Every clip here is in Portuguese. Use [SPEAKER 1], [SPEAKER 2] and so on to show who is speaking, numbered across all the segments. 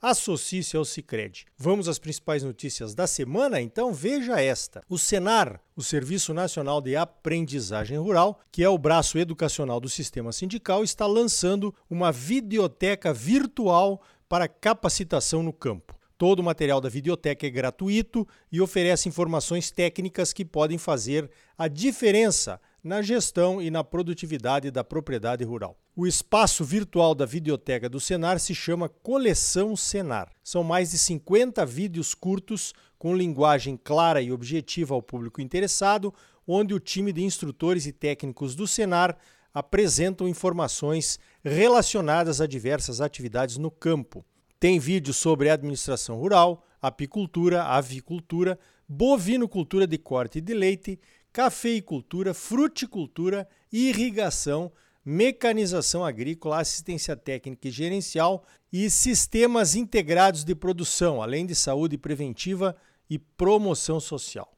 [SPEAKER 1] associe-se ao Cicred. Vamos às principais notícias da semana? Então veja esta. O Senar, o Serviço Nacional de Aprendizagem Rural, que é o braço educacional do sistema sindical, está lançando uma videoteca virtual para capacitação no campo. Todo o material da videoteca é gratuito e oferece informações técnicas que podem fazer a diferença na gestão e na produtividade da propriedade rural. O espaço virtual da videoteca do Senar se chama Coleção Senar. São mais de 50 vídeos curtos com linguagem clara e objetiva ao público interessado, onde o time de instrutores e técnicos do Senar apresentam informações relacionadas a diversas atividades no campo. Tem vídeos sobre administração rural, apicultura, avicultura, bovinocultura de corte de leite, cafeicultura, fruticultura, irrigação, mecanização agrícola, assistência técnica e gerencial e sistemas integrados de produção, além de saúde preventiva e promoção social.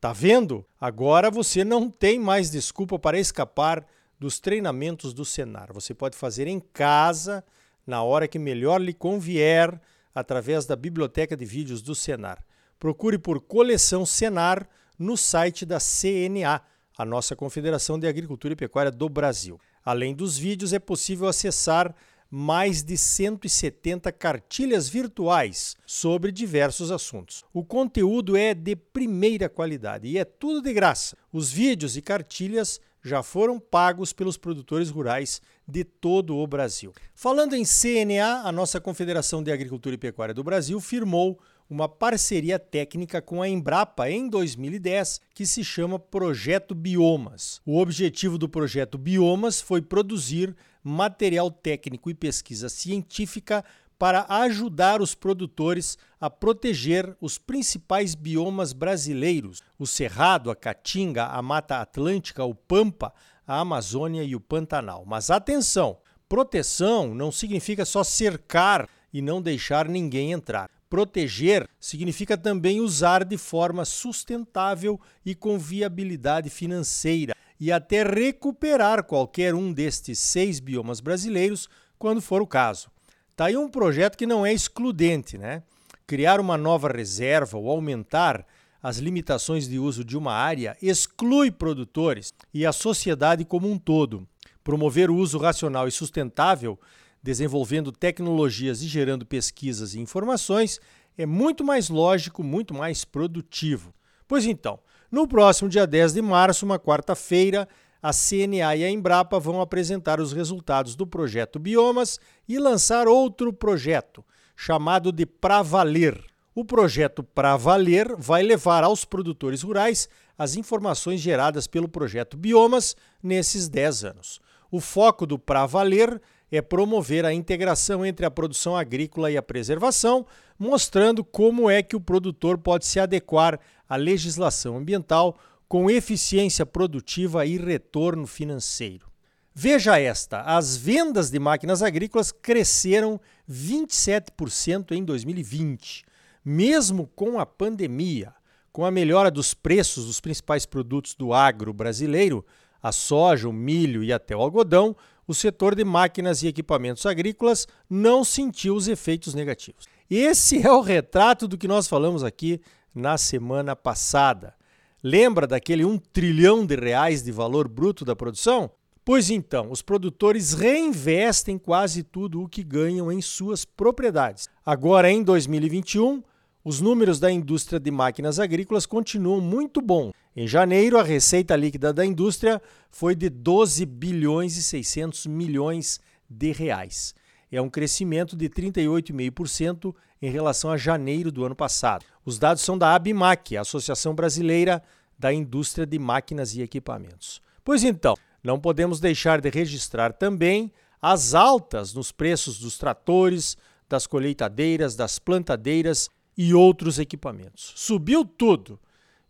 [SPEAKER 1] Tá vendo? Agora você não tem mais desculpa para escapar dos treinamentos do Senar. Você pode fazer em casa, na hora que melhor lhe convier, através da biblioteca de vídeos do Senar. Procure por Coleção Senar no site da CNA, a nossa Confederação de Agricultura e Pecuária do Brasil. Além dos vídeos, é possível acessar mais de 170 cartilhas virtuais sobre diversos assuntos. O conteúdo é de primeira qualidade e é tudo de graça. Os vídeos e cartilhas já foram pagos pelos produtores rurais de todo o Brasil. Falando em CNA, a nossa Confederação de Agricultura e Pecuária do Brasil firmou uma parceria técnica com a Embrapa em 2010, que se chama Projeto Biomas. O objetivo do projeto Biomas foi produzir material técnico e pesquisa científica para ajudar os produtores a proteger os principais biomas brasileiros: o Cerrado, a Caatinga, a Mata Atlântica, o Pampa, a Amazônia e o Pantanal. Mas atenção! Proteção não significa só cercar e não deixar ninguém entrar. Proteger significa também usar de forma sustentável e com viabilidade financeira e até recuperar qualquer um destes seis biomas brasileiros quando for o caso. Está aí um projeto que não é excludente, né? Criar uma nova reserva ou aumentar as limitações de uso de uma área exclui produtores e a sociedade como um todo. Promover o uso racional e sustentável desenvolvendo tecnologias e gerando pesquisas e informações, é muito mais lógico, muito mais produtivo. Pois então, no próximo dia 10 de março, uma quarta-feira, a CNA e a Embrapa vão apresentar os resultados do projeto Biomas e lançar outro projeto, chamado de Pra Valer. O projeto Pra Valer vai levar aos produtores rurais as informações geradas pelo projeto Biomas nesses 10 anos. O foco do Pra Valer é promover a integração entre a produção agrícola e a preservação, mostrando como é que o produtor pode se adequar à legislação ambiental com eficiência produtiva e retorno financeiro. Veja esta: as vendas de máquinas agrícolas cresceram 27% em 2020, mesmo com a pandemia. Com a melhora dos preços dos principais produtos do agro brasileiro, a soja, o milho e até o algodão, o setor de máquinas e equipamentos agrícolas não sentiu os efeitos negativos. Esse é o retrato do que nós falamos aqui na semana passada. Lembra daquele 1 trilhão de reais de valor bruto da produção? Pois então, os produtores reinvestem quase tudo o que ganham em suas propriedades. Agora, em 2021, os números da indústria de máquinas agrícolas continuam muito bons. Em janeiro, a receita líquida da indústria foi de 12 bilhões e 600 milhões de reais. É um crescimento de 38,5% em relação a janeiro do ano passado. Os dados são da ABMAC, Associação Brasileira da Indústria de Máquinas e Equipamentos. Pois então, não podemos deixar de registrar também as altas nos preços dos tratores, das colheitadeiras, das plantadeiras e outros equipamentos. Subiu tudo.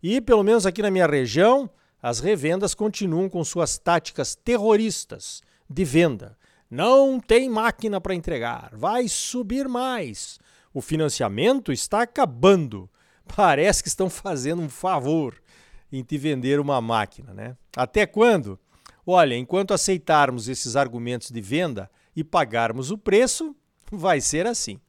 [SPEAKER 1] E, pelo menos aqui na minha região, as revendas continuam com suas táticas terroristas de venda. Não tem máquina para entregar, vai subir mais. O financiamento está acabando. Parece que estão fazendo um favor em te vender uma máquina, né? Até quando? Olha, enquanto aceitarmos esses argumentos de venda e pagarmos o preço, vai ser assim.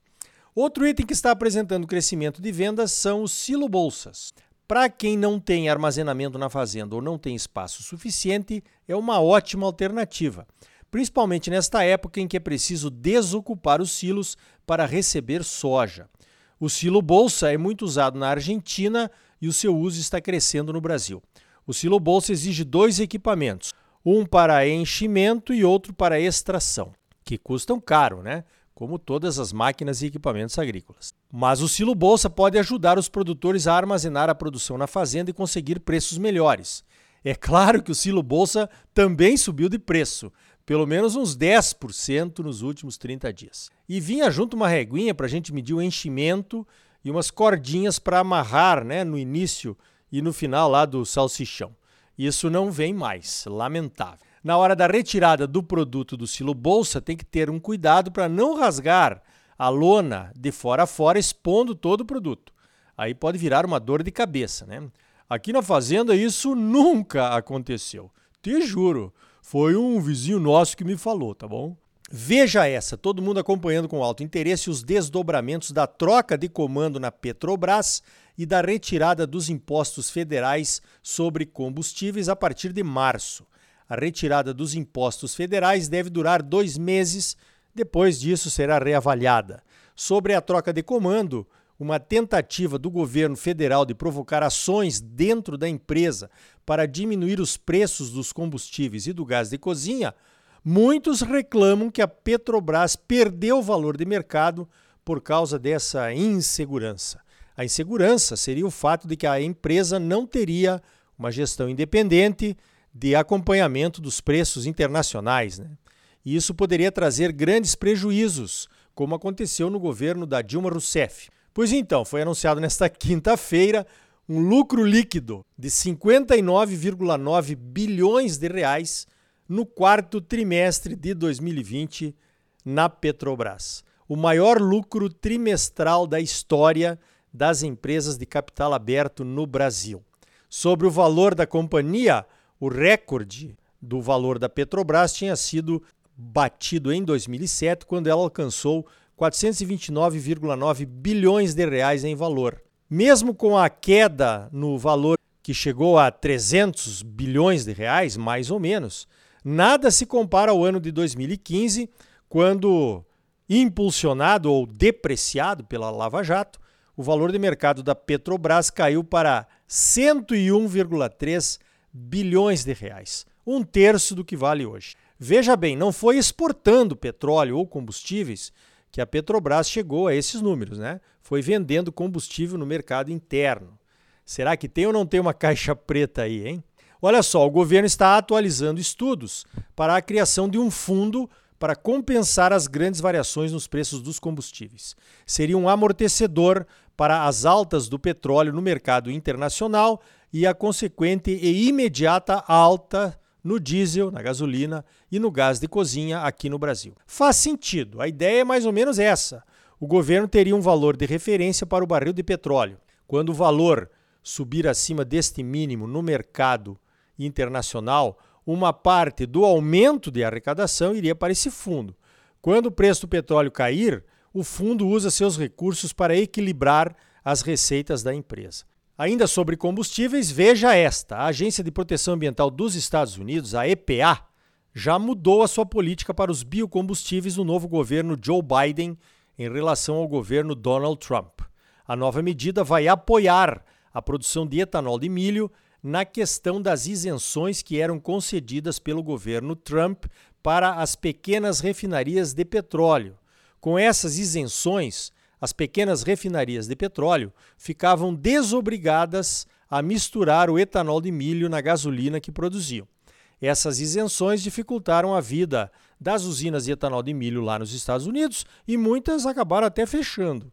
[SPEAKER 1] Outro item que está apresentando crescimento de vendas são os silo-bolsas. Para quem não tem armazenamento na fazenda ou não tem espaço suficiente, é uma ótima alternativa, principalmente nesta época em que é preciso desocupar os silos para receber soja. O silo bolsa é muito usado na Argentina e o seu uso está crescendo no Brasil. O silo bolsa exige dois equipamentos, um para enchimento e outro para extração, que custam caro, né? Como todas as máquinas e equipamentos agrícolas. Mas o silo bolsa pode ajudar os produtores a armazenar a produção na fazenda e conseguir preços melhores. É claro que o silo bolsa também subiu de preço, pelo menos uns 10% nos últimos 30 dias. E vinha junto uma reguinha para a gente medir o enchimento e umas cordinhas para amarrar né, no início e no final lá do salsichão. Isso não vem mais, lamentável. Na hora da retirada do produto do silo bolsa, tem que ter um cuidado para não rasgar a lona de fora a fora, expondo todo o produto. Aí pode virar uma dor de cabeça, né? Aqui na fazenda isso nunca aconteceu. Te juro, foi um vizinho nosso que me falou, tá bom? Veja essa, todo mundo acompanhando com alto interesse os desdobramentos da troca de comando na Petrobras e da retirada dos impostos federais sobre combustíveis a partir de março. A retirada dos impostos federais deve durar dois meses, depois disso será reavaliada. Sobre a troca de comando, uma tentativa do governo federal de provocar ações dentro da empresa para diminuir os preços dos combustíveis e do gás de cozinha Muitos reclamam que a Petrobras perdeu o valor de mercado por causa dessa insegurança. A insegurança seria o fato de que a empresa não teria uma gestão independente de acompanhamento dos preços internacionais. Né? E isso poderia trazer grandes prejuízos, como aconteceu no governo da Dilma Rousseff. Pois então, foi anunciado nesta quinta-feira um lucro líquido de 59,9 bilhões de reais no quarto trimestre de 2020 na Petrobras. O maior lucro trimestral da história das empresas de capital aberto no Brasil. Sobre o valor da companhia, o recorde do valor da Petrobras tinha sido batido em 2007, quando ela alcançou 429,9 bilhões de reais em valor. Mesmo com a queda no valor que chegou a 300 bilhões de reais, mais ou menos, Nada se compara ao ano de 2015, quando, impulsionado ou depreciado pela Lava Jato, o valor de mercado da Petrobras caiu para 101,3 bilhões de reais, um terço do que vale hoje. Veja bem, não foi exportando petróleo ou combustíveis que a Petrobras chegou a esses números, né? Foi vendendo combustível no mercado interno. Será que tem ou não tem uma caixa preta aí, hein? Olha só, o governo está atualizando estudos para a criação de um fundo para compensar as grandes variações nos preços dos combustíveis. Seria um amortecedor para as altas do petróleo no mercado internacional e a consequente e imediata alta no diesel, na gasolina e no gás de cozinha aqui no Brasil. Faz sentido, a ideia é mais ou menos essa. O governo teria um valor de referência para o barril de petróleo. Quando o valor subir acima deste mínimo no mercado internacional, uma parte do aumento de arrecadação iria para esse fundo. Quando o preço do petróleo cair, o fundo usa seus recursos para equilibrar as receitas da empresa. Ainda sobre combustíveis, veja esta: a Agência de Proteção Ambiental dos Estados Unidos, a EPA, já mudou a sua política para os biocombustíveis no novo governo Joe Biden em relação ao governo Donald Trump. A nova medida vai apoiar a produção de etanol de milho na questão das isenções que eram concedidas pelo governo Trump para as pequenas refinarias de petróleo. Com essas isenções, as pequenas refinarias de petróleo ficavam desobrigadas a misturar o etanol de milho na gasolina que produziam. Essas isenções dificultaram a vida das usinas de etanol de milho lá nos Estados Unidos e muitas acabaram até fechando.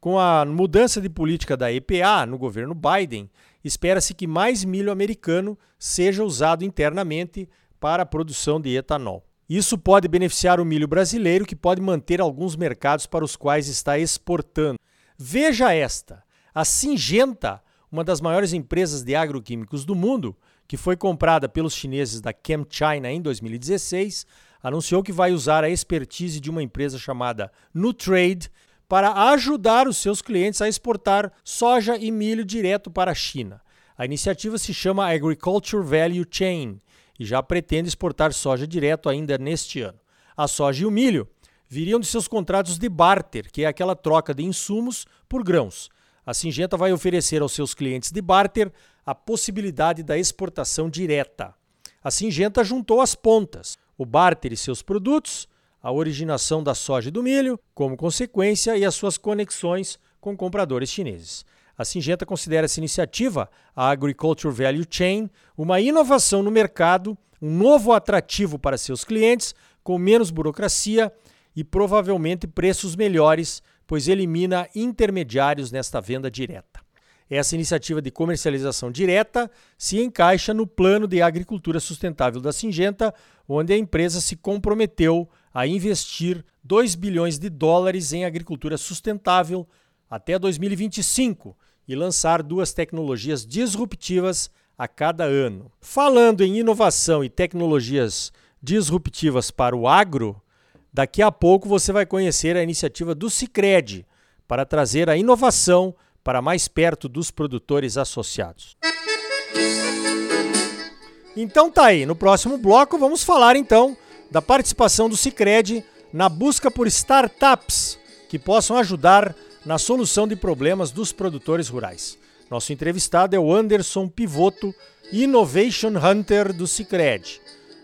[SPEAKER 1] Com a mudança de política da EPA no governo Biden, espera-se que mais milho americano seja usado internamente para a produção de etanol. Isso pode beneficiar o milho brasileiro, que pode manter alguns mercados para os quais está exportando. Veja esta: a Singenta, uma das maiores empresas de agroquímicos do mundo, que foi comprada pelos chineses da ChemChina em 2016, anunciou que vai usar a expertise de uma empresa chamada Nutrade para ajudar os seus clientes a exportar soja e milho direto para a China. A iniciativa se chama Agriculture Value Chain e já pretende exportar soja direto ainda neste ano. A soja e o milho viriam de seus contratos de barter, que é aquela troca de insumos por grãos. A Singenta vai oferecer aos seus clientes de barter a possibilidade da exportação direta. A Singenta juntou as pontas, o barter e seus produtos, a originação da soja e do milho, como consequência, e as suas conexões com compradores chineses. A Singenta considera essa iniciativa, a Agriculture Value Chain, uma inovação no mercado, um novo atrativo para seus clientes, com menos burocracia e provavelmente preços melhores, pois elimina intermediários nesta venda direta. Essa iniciativa de comercialização direta se encaixa no plano de agricultura sustentável da Singenta, onde a empresa se comprometeu a investir 2 bilhões de dólares em agricultura sustentável até 2025 e lançar duas tecnologias disruptivas a cada ano. Falando em inovação e tecnologias disruptivas para o agro, daqui a pouco você vai conhecer a iniciativa do Cicred para trazer a inovação para mais perto dos produtores associados. Então tá aí, no próximo bloco vamos falar então da participação do Sicredi na busca por startups que possam ajudar na solução de problemas dos produtores rurais. Nosso entrevistado é o Anderson Pivoto, Innovation Hunter do Sicredi.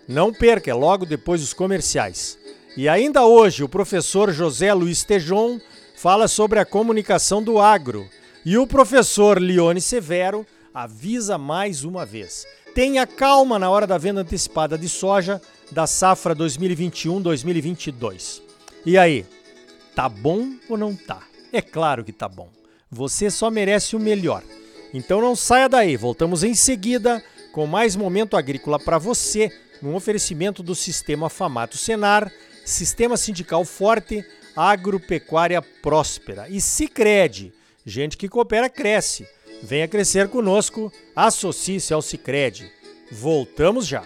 [SPEAKER 1] Não perca, é logo depois dos comerciais. E ainda hoje, o professor José Luiz Tejon fala sobre a comunicação do agro e o professor Leone Severo avisa mais uma vez: tenha calma na hora da venda antecipada de soja da safra 2021-2022. E aí, tá bom ou não tá? É claro que tá bom. Você só merece o melhor. Então não saia daí, voltamos em seguida com mais momento agrícola para você, num oferecimento do Sistema Famato Senar, Sistema Sindical Forte, Agropecuária Próspera e Sicredi Gente que coopera cresce. Venha crescer conosco, associe-se ao Sicredi. Voltamos já.